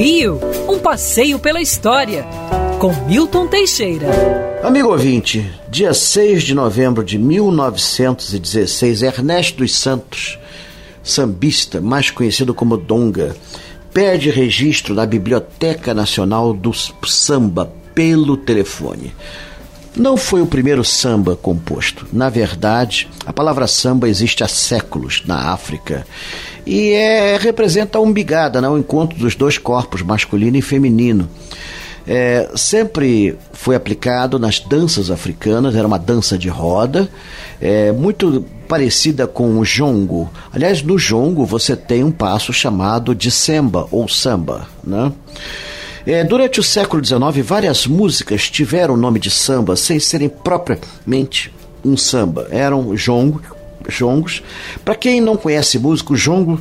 Rio, um passeio pela história, com Milton Teixeira. Amigo ouvinte, dia 6 de novembro de 1916, Ernesto dos Santos, sambista, mais conhecido como Donga, perde registro na Biblioteca Nacional do Samba pelo telefone. Não foi o primeiro samba composto. Na verdade, a palavra samba existe há séculos na África e é, representa a umbigada, né, o encontro dos dois corpos, masculino e feminino. É, sempre foi aplicado nas danças africanas, era uma dança de roda, é, muito parecida com o jongo. Aliás, no jongo você tem um passo chamado de samba ou samba. Né? É, durante o século XIX, várias músicas tiveram o nome de samba sem serem propriamente um samba. Eram jongo, jongos. Para quem não conhece música, o jongo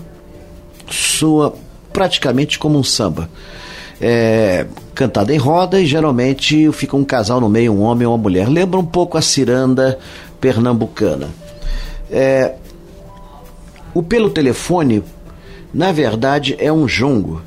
soa praticamente como um samba. É, cantado em roda e geralmente fica um casal no meio, um homem ou uma mulher. Lembra um pouco a ciranda pernambucana. É, o pelo telefone, na verdade, é um jongo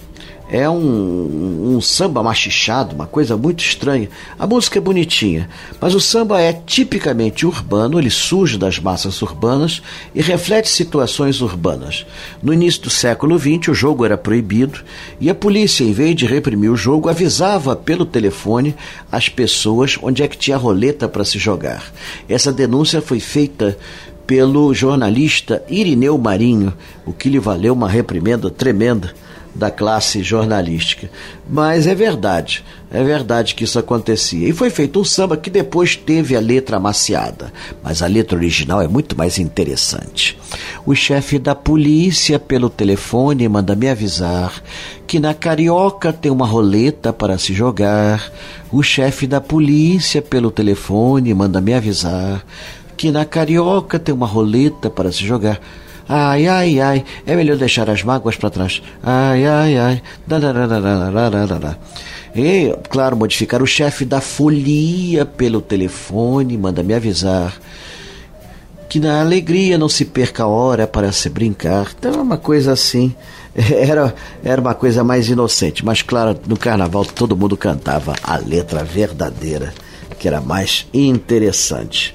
é um, um, samba machichado, uma coisa muito estranha. A música é bonitinha, mas o samba é tipicamente urbano, ele surge das massas urbanas e reflete situações urbanas. No início do século XX, o jogo era proibido e a polícia, em vez de reprimir o jogo, avisava pelo telefone as pessoas onde é que tinha roleta para se jogar. Essa denúncia foi feita pelo jornalista Irineu Marinho, o que lhe valeu uma reprimenda tremenda da classe jornalística. Mas é verdade, é verdade que isso acontecia. E foi feito um samba que depois teve a letra amaciada, mas a letra original é muito mais interessante. O chefe da polícia, pelo telefone, manda me avisar que na Carioca tem uma roleta para se jogar. O chefe da polícia, pelo telefone, manda me avisar que na Carioca tem uma roleta para se jogar. Ai, ai, ai, é melhor deixar as mágoas para trás. Ai, ai, ai. E, claro, modificar o chefe da folia pelo telefone, manda me avisar que na alegria não se perca a hora para se brincar. Então é uma coisa assim. Era, era uma coisa mais inocente, mas claro, no carnaval todo mundo cantava a letra verdadeira, que era mais interessante.